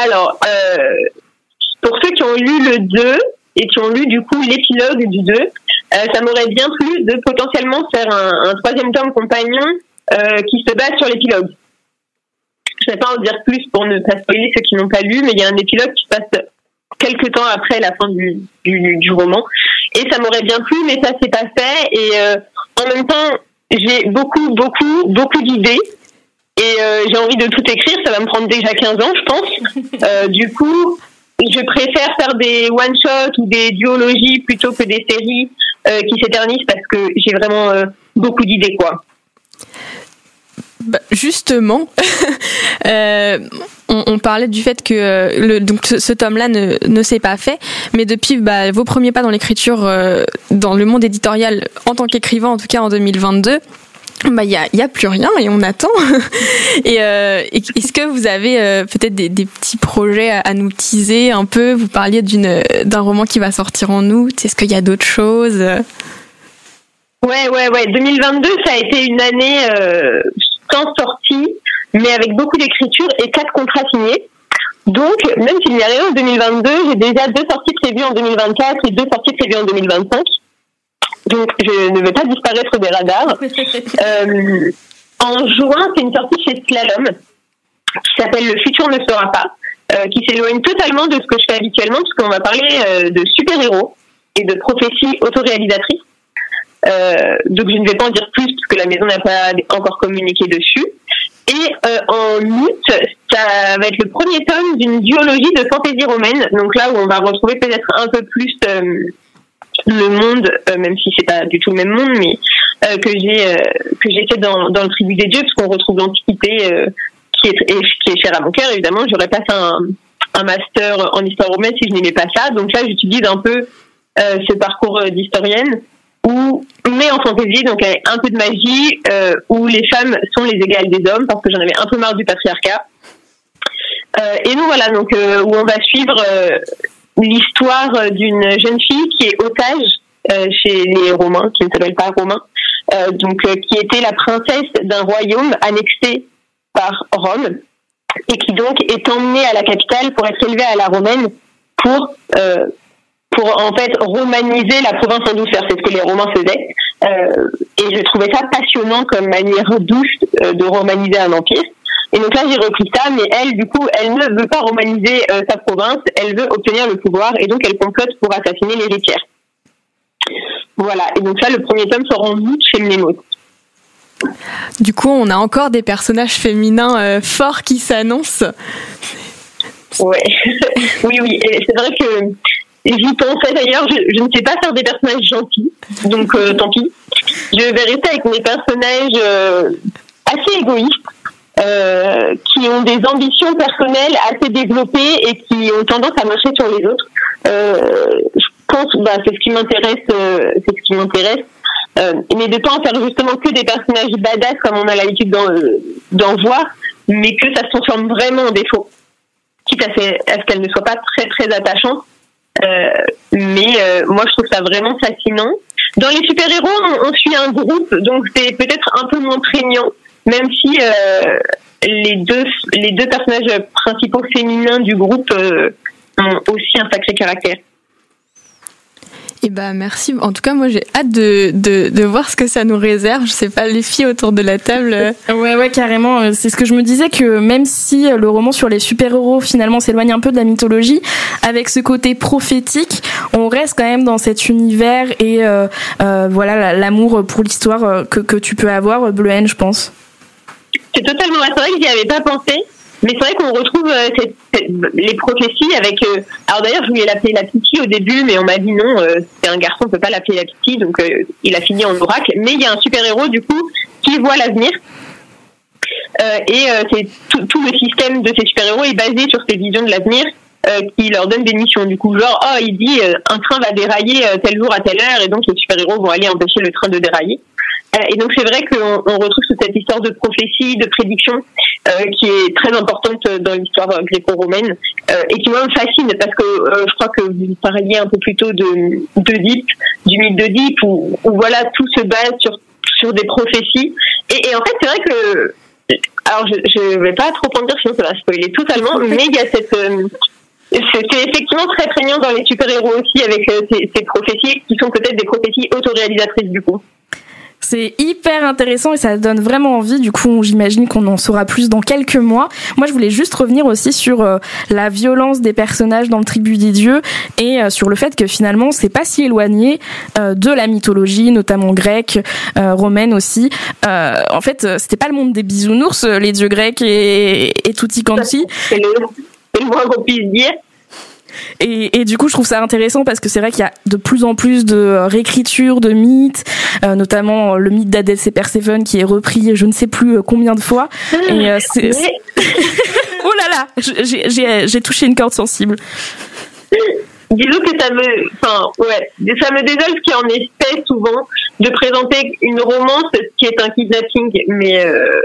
Alors, euh, pour ceux qui ont lu le 2 et qui ont lu du coup l'épilogue du 2, euh, ça m'aurait bien plu de potentiellement faire un, troisième tome compagnon qui se base sur l'épilogue. Je ne vais pas en dire plus pour ne pas spoiler ceux qui n'ont pas lu, mais il y a un épilogue qui se passe quelques temps après la fin du, du, roman. Et ça m'aurait bien plu, mais ça s'est pas fait. Et en même temps, j'ai beaucoup, beaucoup, beaucoup d'idées. Et euh, j'ai envie de tout écrire. Ça va me prendre déjà 15 ans, je pense. Euh, du coup, je préfère faire des one-shots ou des duologies plutôt que des séries qui s'éternisent parce que j'ai vraiment beaucoup d'idées, quoi. Bah, justement, euh, on, parlait du fait que euh, donc ce, tome-là ne, s'est pas fait, mais depuis bah, vos premiers pas dans l'écriture, euh, dans le monde éditorial, en tant qu'écrivain, en tout cas en 2022, bah il y a, plus rien et on attend. et est-ce que vous avez peut-être des, petits projets à, nous teaser un peu? Vous parliez d'un roman qui va sortir en août. Est-ce qu'il y a d'autres choses? Ouais, ouais, ouais. 2022, ça a été une année sans sortie, mais avec beaucoup d'écriture et quatre contrats signés. Donc, même s'il n'y a rien en 2022, j'ai déjà deux sorties prévues en 2024 et deux sorties prévues en 2025. Donc, je ne veux pas disparaître des radars. euh, en juin, c'est une sortie chez Slalom qui s'appelle Le futur ne sera pas, euh, qui s'éloigne totalement de ce que je fais habituellement, puisqu'on va parler euh, de super-héros et de prophéties autoréalisatrices. Euh, donc je ne vais pas en dire plus parce que la maison n'a pas encore communiqué dessus. Et euh, en août, ça va être le premier tome d'une duologie de fantaisie romaine. Donc là où on va retrouver peut-être un peu plus euh, le monde, même si c'est pas du tout le même monde, mais que j'ai que j'ai fait dans, le tribu des dieux, parce qu'on retrouve l'antiquité qui est qui est chère à mon cœur. Évidemment, j'aurais pas fait un, un master en histoire romaine si je n'aimais pas ça. Donc là, j'utilise un peu ce parcours d'historienne où mais en fantaisie, donc avec un peu de magie, euh, où les femmes sont les égales des hommes, parce que j'en avais un peu marre du patriarcat. Euh, et nous voilà, donc euh, où on va suivre l'histoire d'une jeune fille qui est otage chez les Romains, qui ne s'appelle pas Romain, donc qui était la princesse d'un royaume annexé par Rome, et qui donc est emmenée à la capitale pour être élevée à la romaine pour pour en fait romaniser la province en douceur. C'est ce que les Romains faisaient. Euh, et je trouvais ça passionnant comme manière douce euh, de romaniser un empire. Et donc là, j'ai repris ça, mais elle, du coup, elle ne veut pas romaniser euh, sa province, elle veut obtenir le pouvoir, et donc elle complote pour assassiner l'héritière. Voilà, et donc ça, le premier tome sera en août chez Mnemos. Du coup, on a encore des personnages féminins forts qui s'annoncent. Ouais, oui, oui. C'est vrai que J'y pensais d'ailleurs, je, ne sais pas faire des personnages gentils, donc euh, tant pis. Je vais rester avec mes personnages euh, assez égoïstes, euh, qui ont des ambitions personnelles assez développées et qui ont tendance à marcher sur les autres. je pense, bah, c'est ce qui m'intéresse, c'est ce qui m'intéresse. mais de pas en faire justement que des personnages badass comme on a l'habitude d'en voir, mais que ça se transforme vraiment en défaut. Qui quitte à, ce qu'elle ne soit pas très très attachante. Mais moi, je trouve ça vraiment fascinant. Dans les super-héros, on, suit un groupe, donc c'est peut-être un peu moins prégnant, même si les deux les deux personnages principaux féminins du groupe ont aussi un sacré caractère. Eh ben merci. En tout cas, moi j'ai hâte de, de, de, voir ce que ça nous réserve. Je sais pas, les filles autour de la table. Euh. Ouais, ouais, carrément. Euh, c'est ce que je me disais que même si euh, le roman sur les super-héros finalement s'éloigne un peu de la mythologie, avec ce côté prophétique, on reste quand même dans cet univers et euh, voilà l'amour pour l'histoire que, que tu peux avoir, Bleu je pense. C'est totalement vrai. C'est vrai que j'y avais pas pensé. Mais c'est vrai qu'on retrouve euh, les prophéties avec. Euh, alors d'ailleurs, je voulais l'appeler la Piti au début, mais on m'a dit non, euh, c'est un garçon, on peut pas l'appeler la Piti, donc il a fini en oracle. Mais il y a un super héros du coup qui voit l'avenir. et c'est tout, tout, le système de ces super héros est basé sur ces visions de l'avenir qui leur donne des missions. Du coup, genre, oh, il dit un train va dérailler tel jour à telle heure, et donc les super héros vont aller empêcher le train de dérailler. Euh, et donc c'est vrai qu'on on retrouve toute cette histoire de prophétie, de prédiction, euh, qui est très importante dans l'histoire gréco-romaine euh, et qui moi me fascine parce que je crois que vous parliez un peu plus tôt de d'Oedipe, du mythe d'Oedipe, où, où voilà tout se base sur sur des prophéties. Et, et en fait c'est vrai que alors je ne vais pas trop en dire sinon ça va spoiler totalement, mais il y a cette c'est effectivement très prégnant dans les super-héros aussi avec ces, ces prophéties qui sont peut-être des prophéties autoréalisatrices du coup. C'est hyper intéressant et ça donne vraiment envie. Du coup, j'imagine qu'on en saura plus dans quelques mois. Moi, je voulais juste revenir aussi sur euh, la violence des personnages dans le Tribu des dieux et euh, sur le fait que finalement, c'est pas si éloigné euh, de la mythologie, notamment grecque, romaine aussi. en fait, c'était pas le monde des bisounours, les dieux grecs et, et tutti quanti. C'est le. Et, et, du coup, je trouve ça intéressant parce que c'est vrai qu'il y a de plus en plus de réécriture de mythes, euh, notamment le mythe d'Hadès et Perséphone qui est repris je ne sais plus euh, combien de fois. Et euh, c'est... oh là là, j'ai touché une corde sensible. Disons que ça me, enfin, ouais, ça me désole ce qui en est souvent de présenter une romance qui est un kidnapping, mais euh,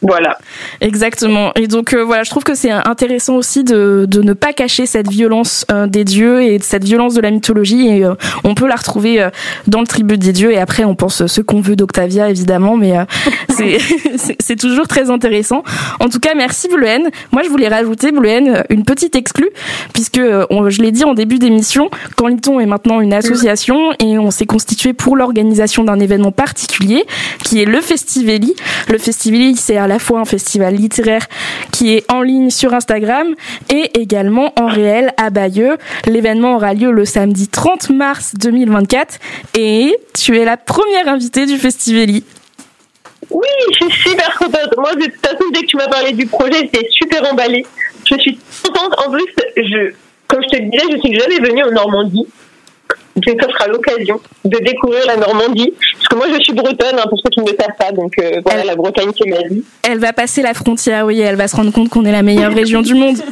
voilà. Exactement. Et donc euh, voilà, je trouve que c'est intéressant aussi de, de ne pas cacher cette violence euh, des dieux et cette violence de la mythologie. Et on peut la retrouver dans le tribut des dieux. Et après, on pense ce qu'on veut d'Octavia, évidemment, mais c'est toujours très intéressant. En tout cas, merci Bluen. Moi, je voulais rajouter Bluen une petite exclue, puisque je l'ai dit en début d'émission, Canliton est maintenant une association et on s'est constitué pour l'organisation d'un événement particulier qui est le Festiveli. Le C'est à la fois un festival littéraire qui est en ligne sur Instagram et également en réel à Bayeux. L'événement aura lieu le samedi 30 mars 2024 et tu es la première invitée du Festiveli. Oui, je suis super contente. Moi, de toute façon, dès que tu m'as parlé du projet, j'étais super emballée. Je suis contente. En plus, je, comme je te le disais, je suis jamais venue en Normandie. Donc sera l'occasion de découvrir la Normandie. Que moi je suis bretonne, hein, pour ceux qui ne le savent pas, donc euh, voilà, la Bretagne c'est ma vie. Elle va passer la frontière, oui, elle va se rendre compte qu'on est la meilleure région du monde.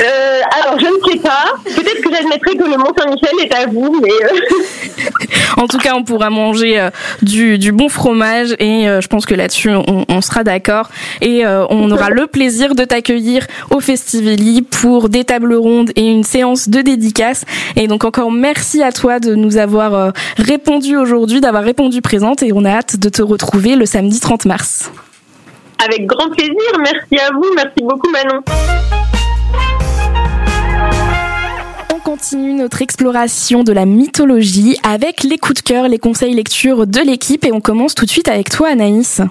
Euh, alors, je ne sais pas. Peut-être que j'admettrai que le Mont-Saint-Michel est à vous, mais. Euh, en tout cas, on pourra manger euh, du, du, bon fromage et je pense que là-dessus, on, on, sera d'accord. Et on aura le plaisir de t'accueillir au Festivali pour des tables rondes et une séance de dédicace. Et donc, encore merci à toi de nous avoir répondu aujourd'hui, d'avoir répondu présente et on a hâte de te retrouver le samedi 30 mars. Avec grand plaisir. Merci à vous. Merci beaucoup, Manon. Continue notre exploration de la mythologie avec les coups de cœur, les conseils lecture de l'équipe et on commence tout de suite avec toi Anaïs.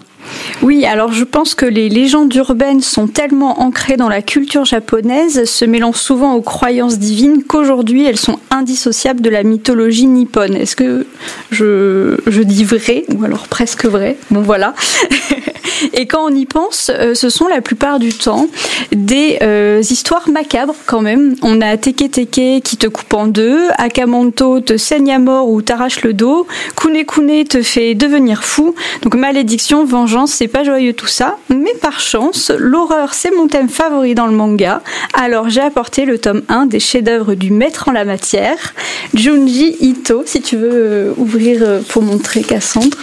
Oui, alors je pense que les légendes urbaines sont tellement ancrées dans la culture japonaise, se mêlant souvent aux croyances divines, qu'aujourd'hui elles sont indissociables de la mythologie nippone. Est-ce que je, dis vrai ou alors presque vrai? Bon voilà. Et quand on y pense, euh, ce sont la plupart du temps des euh, histoires macabres quand même. On a Teke Teke qui te coupe en deux, Akamanto te saigne à mort ou t'arrache le dos, Kune Kune te fait devenir fou. Donc malédiction, vengeance, c'est pas joyeux tout ça. Mais par chance, l'horreur c'est mon thème favori dans le manga. Alors j'ai apporté le tome 1 des chefs-d'œuvre du maître en la matière, Junji Ito, si tu veux euh, ouvrir pour montrer Cassandre.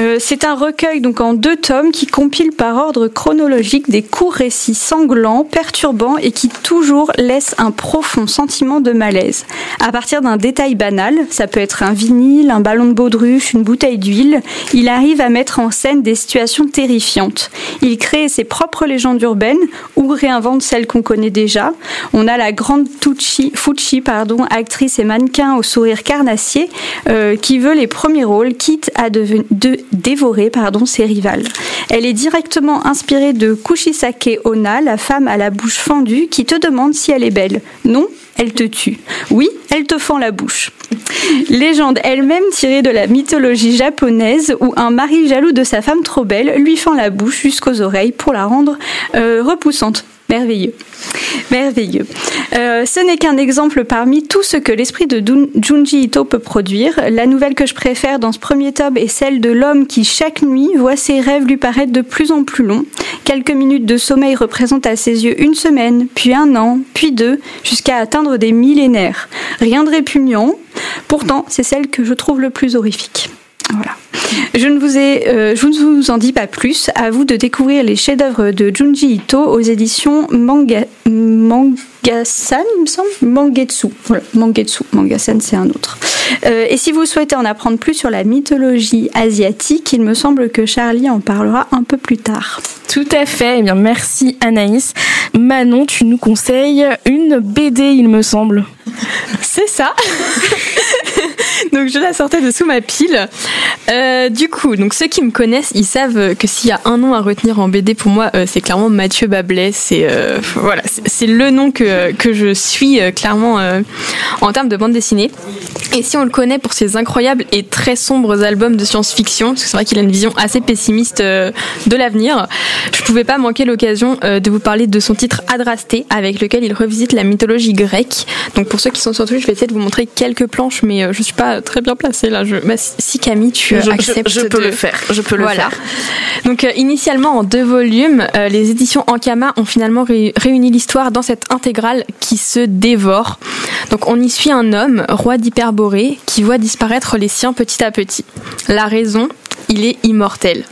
Euh, c'est un recueil donc en deux tomes qui compile par ordre chronologique des courts récits sanglants, perturbants et qui toujours laissent un profond sentiment de malaise. À partir d'un détail banal, ça peut être un vinyle, un ballon de baudruche, une bouteille d'huile, il arrive à mettre en scène des situations terrifiantes. Il crée ses propres légendes urbaines ou réinvente celles qu'on connaît déjà. On a la grande Tucci, Fucci, pardon, actrice et mannequin au sourire carnassier, euh, qui veut les premiers rôles, quitte à de, dévorer pardon, ses rivales. Elle est directement inspirée de Kushisake Ona, la femme à la bouche fendue, qui te demande si elle est belle. Non, elle te tue. Oui, elle te fend la bouche. Légende elle-même tirée de la mythologie japonaise où un mari jaloux de sa femme trop belle lui fend la bouche jusqu'aux oreilles pour la rendre euh, repoussante. Merveilleux. Merveilleux. Euh, ce n'est qu'un exemple parmi tout ce que l'esprit de Junji Ito peut produire. La nouvelle que je préfère dans ce premier tome est celle de l'homme qui chaque nuit voit ses rêves lui paraître de plus en plus longs. Quelques minutes de sommeil représentent à ses yeux une semaine, puis un an, puis deux, jusqu'à atteindre des millénaires. Rien de répugnant, pourtant c'est celle que je trouve le plus horrifique. Voilà. Je ne vous ai, euh, je ne vous en dis pas plus. À vous de découvrir les chefs-d'œuvre de Junji Ito aux éditions Manga, Mangasan, il me semble, Mangetsu. Voilà, Mangetsu. Mangasan, c'est un autre. Euh, et si vous souhaitez en apprendre plus sur la mythologie asiatique, il me semble que Charlie en parlera un peu plus tard. Tout à fait. Eh bien, merci Anaïs. Manon, tu nous conseilles une BD, il me semble. C'est ça. donc je la sortais de sous ma pile. Euh, du coup, donc ceux qui me connaissent, ils savent que s'il y a un nom à retenir en BD pour moi, euh, c'est clairement Mathieu Bablet. C'est euh, voilà, c'est le nom que que je suis clairement en termes de bande dessinée. Et si on le connaît pour ses incroyables et très sombres albums de science-fiction, parce que c'est vrai qu'il a une vision assez pessimiste de l'avenir, je pouvais pas manquer l'occasion de vous parler de son titre Adrasté, avec lequel il revisite la mythologie grecque. Donc pour ceux qui sont sur Twitch, je vais essayer de vous montrer quelques planches, mais je suis pas très bien placée là. Je... Bah, si Camille, tu je, acceptes je, peux le faire. Je peux le faire. Donc euh, initialement en deux volumes, euh, les éditions Ankama ont finalement réuni l'histoire dans cette intégrale qui se dévore. Donc on y suit un homme, roi d'Hyperborée, qui voit disparaître les siens petit à petit. La raison, il est immortel.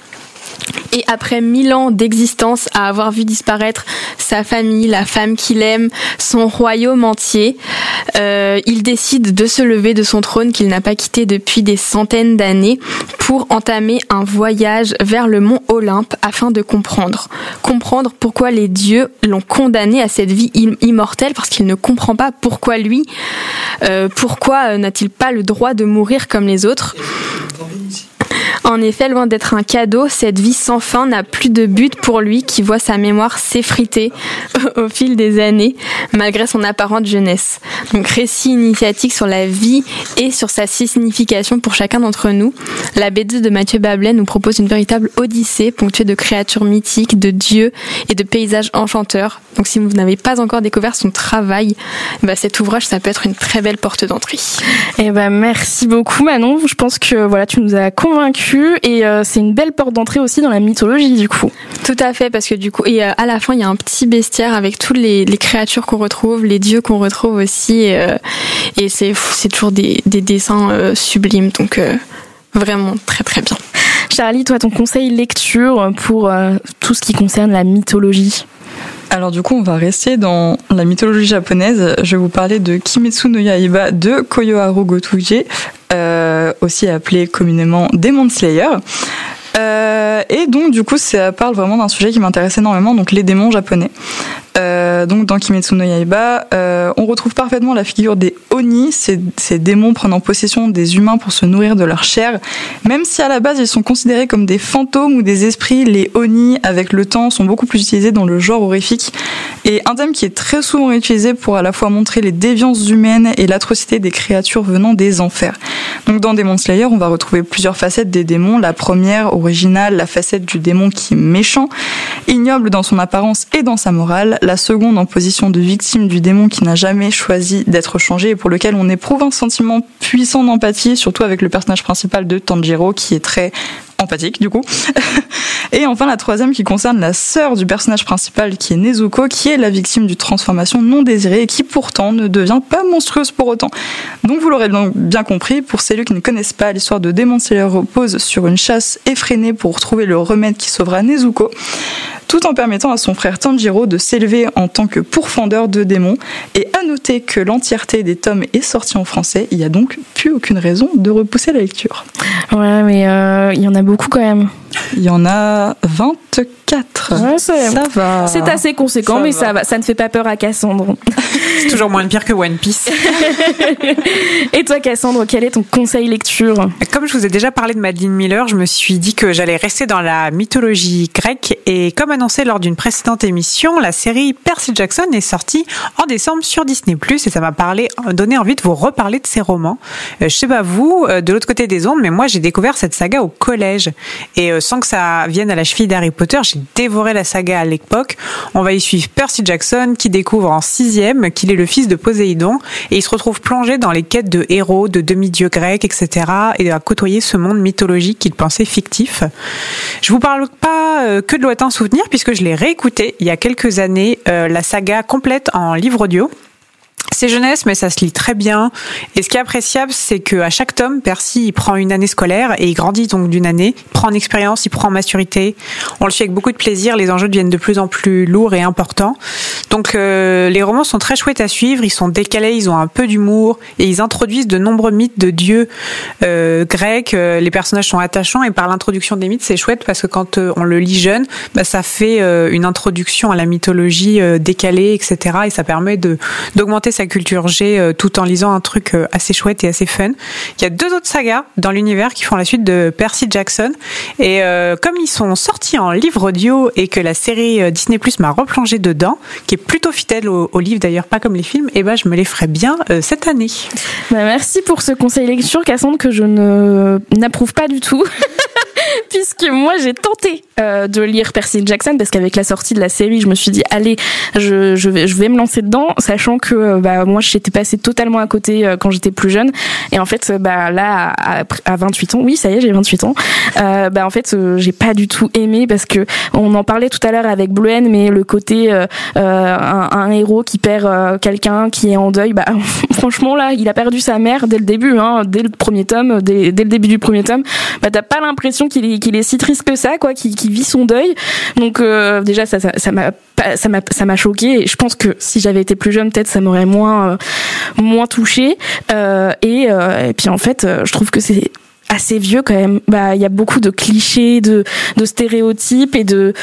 Et après mille ans d'existence, à avoir vu disparaître sa famille, la femme qu'il aime, son royaume entier, euh, il décide de se lever de son trône qu'il n'a pas quitté depuis des centaines d'années pour entamer un voyage vers le mont Olympe afin de comprendre. Comprendre pourquoi les dieux l'ont condamné à cette vie immortelle parce qu'il ne comprend pas pourquoi lui, euh, pourquoi euh, n'a-t-il pas le droit de mourir comme les autres. En effet, loin d'être un cadeau, cette vie sans fin n'a plus de but pour lui qui voit sa mémoire s'effriter au fil des années, malgré son apparente jeunesse. Donc récit initiatique sur la vie et sur sa signification pour chacun d'entre nous. La BD de Mathieu Bablet nous propose une véritable odyssée ponctuée de créatures mythiques, de dieux et de paysages enchanteurs. Donc si vous n'avez pas encore découvert son travail, bah cet ouvrage, ça peut être une très belle porte d'entrée. Eh ben merci beaucoup Manon. Je pense que voilà, tu nous as convaincus et euh, c'est une belle porte d'entrée aussi dans la mythologie du coup. Tout à fait parce que du coup et euh, à la fin il y a un petit bestiaire avec toutes les, créatures qu'on retrouve, les dieux qu'on retrouve aussi et, euh, et c'est c'est toujours des, des dessins sublimes donc vraiment très très bien. Charlie, toi ton conseil lecture pour tout ce qui concerne la mythologie? Alors du coup, on va rester dans la mythologie japonaise. Je vais vous parler de Kimetsu no Yaiba de Koyoharu Gotuje, euh, aussi appelé communément Demon Slayer. Euh, et donc du coup, ça parle vraiment d'un sujet qui m'intéresse énormément, donc les démons japonais. Euh, donc dans Kimetsu no Yaiba, euh, on retrouve parfaitement la figure des Oni, ces, ces, démons prenant possession des humains pour se nourrir de leur chair. Même si à la base ils sont considérés comme des fantômes ou des esprits, les Oni, avec le temps, sont beaucoup plus utilisés dans le genre horrifique. Et un thème qui est très souvent utilisé pour à la fois montrer les déviances humaines et l'atrocité des créatures venant des enfers. Donc dans Demon Slayer, on va retrouver plusieurs facettes des démons. La première, originale, la facette du démon qui est méchant, ignoble dans son apparence et dans sa morale la seconde en position de victime du démon qui n'a jamais choisi d'être changé et pour lequel on éprouve un sentiment puissant d'empathie, surtout avec le personnage principal de Tanjiro qui est très empathique du coup. et enfin la troisième qui concerne la sœur du personnage principal qui est Nezuko, qui est la victime d'une transformation non désirée et qui pourtant ne devient pas monstrueuse pour autant. Donc vous l'aurez bien compris, pour celles qui ne connaissent pas, l'histoire de Demon Slayer repose sur une chasse effrénée pour trouver le remède qui sauvera Nezuko tout en permettant à son frère Tanjiro de s'élever en tant que pourfendeur de démons. Et à noter que l'entièreté des tomes est sortie en français, il n'y a donc plus aucune raison de repousser la lecture. Ouais, mais euh, il y en a beaucoup quand même. Il y en a 24. ça va. C'est assez conséquent, mais ça va. Ça ne fait pas peur à Cassandre. C'est toujours moins pire que One Piece. Et toi, Cassandre, quel est ton conseil lecture Comme je vous ai déjà parlé de Madeline Miller, je me suis dit que j'allais rester dans la mythologie grecque. Et comme annoncé lors d'une précédente émission, la série Percy Jackson est sortie en décembre sur Disney+. Et ça m'a parlé, donné envie de vous reparler de ces romans. Euh, je sais pas vous, euh, de l'autre côté des ondes, mais moi j'ai découvert cette saga au collège. Et euh, sans que ça vienne à la cheville d'Harry Potter, j'ai dévoré la saga à l'époque. On va y suivre Percy Jackson qui découvre en sixième qu'il est le fils de Poséidon et il se retrouve plongé dans les quêtes de héros, de demi-dieux grecs, etc. et à côtoyer ce monde mythologique qu'il pensait fictif. Je vous parle pas euh, que de lointains souvenirs puisque je l'ai réécouté il y a quelques années, euh, la saga complète en livre audio. C'est jeunesse, mais ça se lit très bien. Et ce qui est appréciable, c'est qu'à chaque tome, Percy il prend une année scolaire et il grandit donc d'une année. Il prend en expérience, il prend en maturité. On le suit avec beaucoup de plaisir. Les enjeux deviennent de plus en plus lourds et importants. Donc euh, les romans sont très chouettes à suivre. Ils sont décalés, ils ont un peu d'humour et ils introduisent de nombreux mythes de dieux euh, grecs. Euh, les personnages sont attachants et par l'introduction des mythes, c'est chouette parce que quand on le lit jeune, bah, ça fait une introduction à la mythologie décalée, etc. Et ça permet d'augmenter sa culture G euh, tout en lisant un truc euh, assez chouette et assez fun. Il y a deux autres sagas dans l'univers qui font la suite de Percy Jackson. Et euh, comme ils sont sortis en livre audio et que la série Disney Plus m'a replongé dedans, qui est plutôt fidèle au, livre d'ailleurs, pas comme les films, et eh ben je me les ferai bien cette année. Bah, merci pour ce conseil lecture, Cassandre, que je ne n'approuve pas du tout. puisque moi j'ai tenté de lire Percy Jackson parce qu'avec la sortie de la série, je me suis dit allez, je, je, vais, je vais me lancer dedans, sachant que bah, moi j'étais passée totalement à côté euh, quand j'étais plus jeune. Et en fait, bah, là, à, à 28 ans, oui, ça y est, j'ai 28 ans, euh, bah, en fait, j'ai pas du tout aimé parce que on en parlait tout à l'heure avec Bluen, mais le côté un, un, héros qui perd quelqu'un qui est en deuil, bah, franchement là, il a perdu sa mère dès le début, hein, dès le premier tome, dès, dès le début du premier tome, bah, t'as pas l'impression qu'il est, qu'il est si triste que ça, quoi, qui, qui vit son deuil. Donc euh, déjà, ça, ça, m'a m'a ça m'a choqué. Et je pense que si j'avais été plus jeune, peut-être ça m'aurait moins euh, moins touché. Euh, et, et puis en fait, je trouve que c'est assez vieux quand même. Bah, il y a beaucoup de clichés, de, de stéréotypes et de,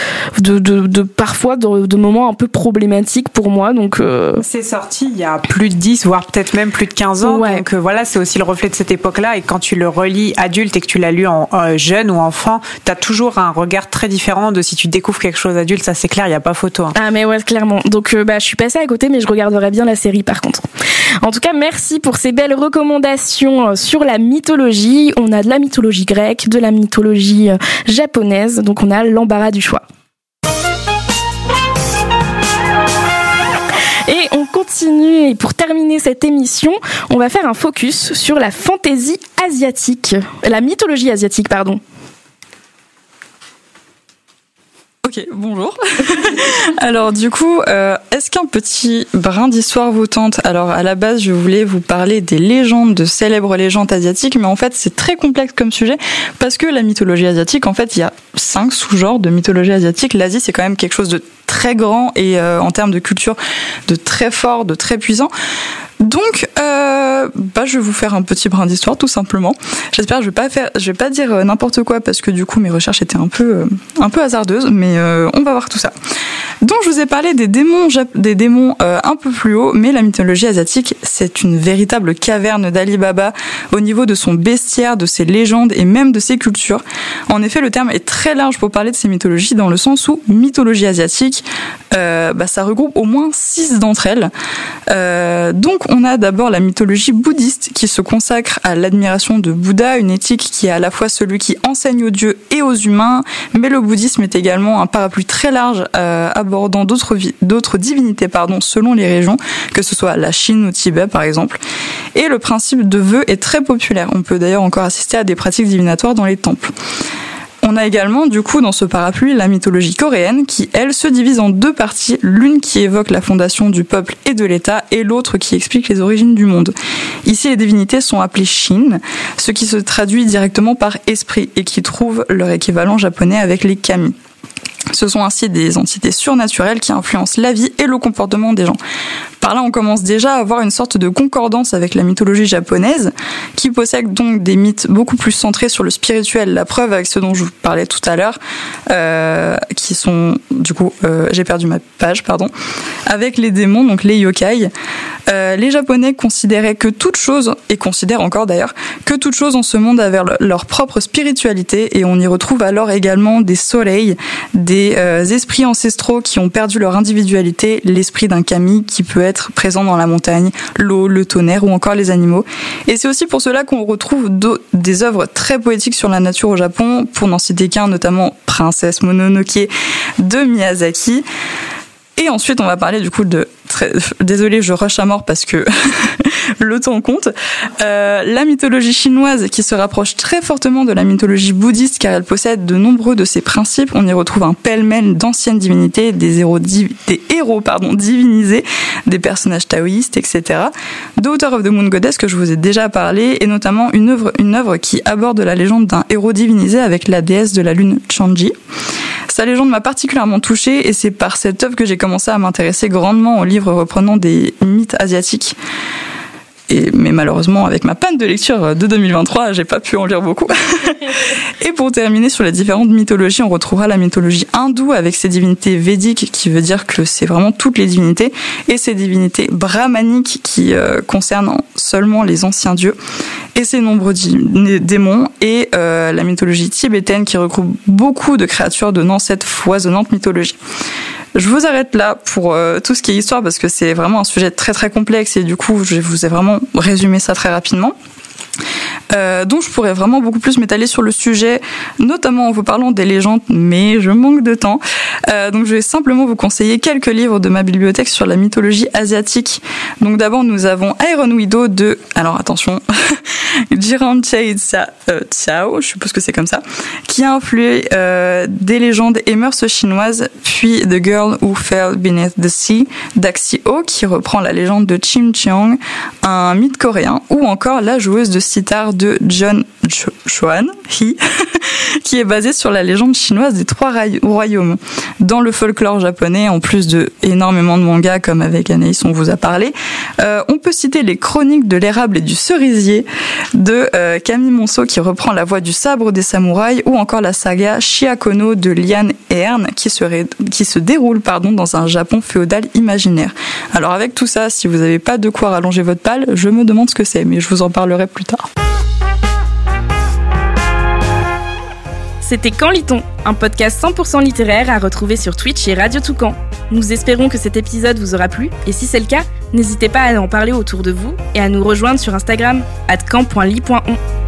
de, de, de parfois de, de, moments un peu problématiques pour moi. Donc, euh... c'est sorti il y a plus de 10, voire peut-être même plus de 15 ans. Donc euh, voilà, c'est aussi le reflet de cette époque-là. Et quand tu le relis adulte et que tu l'as lu en euh, jeune ou enfant, tu as toujours un regard très différent de si tu découvres quelque chose adulte. Ça, c'est clair, il n'y a pas photo. Hein. Ah, mais ouais, clairement. Donc, euh, bah, je suis passée à côté, mais je regarderai bien la série par contre. En tout cas, merci pour ces belles recommandations sur la mythologie. On a de la mythologie grecque, de la mythologie euh, japonaise, donc on a l'embarras du choix. Et on continue, et pour terminer cette émission, on va faire un focus sur la fantaisie asiatique, la mythologie asiatique, pardon. Ok, bonjour. alors du coup, euh, est-ce qu'un petit brin d'histoire vous tente Alors à la base, je voulais vous parler des légendes, de célèbres légendes asiatiques, mais en fait c'est très complexe comme sujet parce que la mythologie asiatique, en fait, il y a cinq sous-genres de mythologie asiatique. L'Asie, c'est quand même quelque chose de très grand et euh, en termes de culture, de très fort, de très puissant. Donc, euh, bah, je vais vous faire un petit brin d'histoire, tout simplement. J'espère, je vais pas faire, je vais pas dire euh, n'importe quoi parce que du coup mes recherches étaient un peu, euh, un peu hasardeuses, mais euh, on va voir tout ça. Donc, je vous ai parlé des démons, des démons un peu plus haut, mais la mythologie asiatique, c'est une véritable caverne d'Ali Baba au niveau de son bestiaire, de ses légendes et même de ses cultures. En effet, le terme est très large pour parler de ces mythologies dans le sens où mythologie asiatique, bah, ça regroupe au moins six d'entre elles. donc, on a d'abord la mythologie bouddhiste qui se consacre à l'admiration de Bouddha, une éthique qui est à la fois celui qui enseigne aux dieux et aux humains, mais le bouddhisme est également un parapluie très large euh, abordant d'autres divinités pardon selon les régions, que ce soit la Chine ou Tibet par exemple. Et le principe de vœu est très populaire. On peut d'ailleurs encore assister à des pratiques divinatoires dans les temples. On a également, du coup, dans ce parapluie, la mythologie coréenne qui, elle, se divise en deux parties, l'une qui évoque la fondation du peuple et de l'État, et l'autre qui explique les origines du monde. Ici, les divinités sont appelées Shin, ce qui se traduit directement par esprit et qui trouve leur équivalent japonais avec les kami. Ce sont ainsi des entités surnaturelles qui influencent la vie et le comportement des gens. Par là, on commence déjà à avoir une sorte de concordance avec la mythologie japonaise, qui possède donc des mythes beaucoup plus centrés sur le spirituel. La preuve avec ce dont je vous parlais tout à l'heure, euh, qui sont, du coup, euh, j'ai perdu ma page, pardon, avec les démons, donc les yokai. Euh, les Japonais considéraient que toute chose, et considèrent encore d'ailleurs, que toute chose en ce monde avait leur propre spiritualité, et on y retrouve alors également des soleils, des esprits ancestraux qui ont perdu leur individualité, l'esprit d'un kami qui peut être présent dans la montagne, l'eau, le tonnerre ou encore les animaux. Et c'est aussi pour cela qu'on retrouve des œuvres très poétiques sur la nature au Japon, pour n'en citer qu'un, notamment Princesse Mononoke de Miyazaki. Et ensuite, on va parler du coup de. Très, désolé, je rush à mort parce que le temps compte. Euh, la mythologie chinoise qui se rapproche très fortement de la mythologie bouddhiste car elle possède de nombreux de ses principes. On y retrouve un pêle-mêle d'anciennes divinités, des héros, des héros pardon, divinisés, des personnages taoïstes, etc. Daughter of the Moon Goddess que je vous ai déjà parlé et notamment une œuvre, une œuvre qui aborde la légende d'un héros divinisé avec la déesse de la lune Chanji. Sa légende m'a particulièrement touchée et c'est par cette œuvre que j'ai commencé à m'intéresser grandement aux livres reprenant des mythes asiatiques. Et, mais malheureusement, avec ma panne de lecture de 2023, j'ai pas pu en lire beaucoup. et pour terminer sur les différentes mythologies, on retrouvera la mythologie hindoue avec ses divinités védiques, qui veut dire que c'est vraiment toutes les divinités, et ses divinités brahmaniques, qui euh, concernent seulement les anciens dieux, et ses nombreux démons, et euh, la mythologie tibétaine, qui regroupe beaucoup de créatures donnant cette foisonnante mythologie. Je vous arrête là pour euh, tout ce qui est histoire parce que c'est vraiment un sujet très très complexe et du coup je vous ai vraiment résumé ça très rapidement? Euh, donc je pourrais vraiment beaucoup plus m'étaler sur le sujet, notamment en vous parlant des légendes, mais je manque de temps. Euh, donc je vais simplement vous conseiller quelques livres de ma bibliothèque sur la mythologie asiatique. Donc d'abord nous avons Iron Widow de, alors attention, Jiran euh, Xiao, je suppose que c'est comme ça, qui a influé euh, des légendes et mœurs chinoises, puis The Girl Who Fell Beneath the Sea d'Axio, qui reprend la légende de Chim Cheong, un mythe coréen, ou encore La joueuse de sitar de John Chuan qui est basée sur la légende chinoise des trois royaumes. Dans le folklore japonais, en plus de énormément de mangas comme avec Anaïs on vous a parlé, euh, on peut citer les chroniques de l'érable et du cerisier de euh, Camille Monceau qui reprend la voix du sabre des samouraïs ou encore la saga Shiakono de Lian Ern qui se, qui se déroule pardon, dans un Japon féodal imaginaire. Alors avec tout ça, si vous n'avez pas de quoi rallonger votre palle, je me demande ce que c'est, mais je vous en parlerai plus C'était Quand lit-on Un podcast 100% littéraire à retrouver sur Twitch et Radio Toucan. Nous espérons que cet épisode vous aura plu et si c'est le cas, n'hésitez pas à en parler autour de vous et à nous rejoindre sur Instagram at camp.ly.on.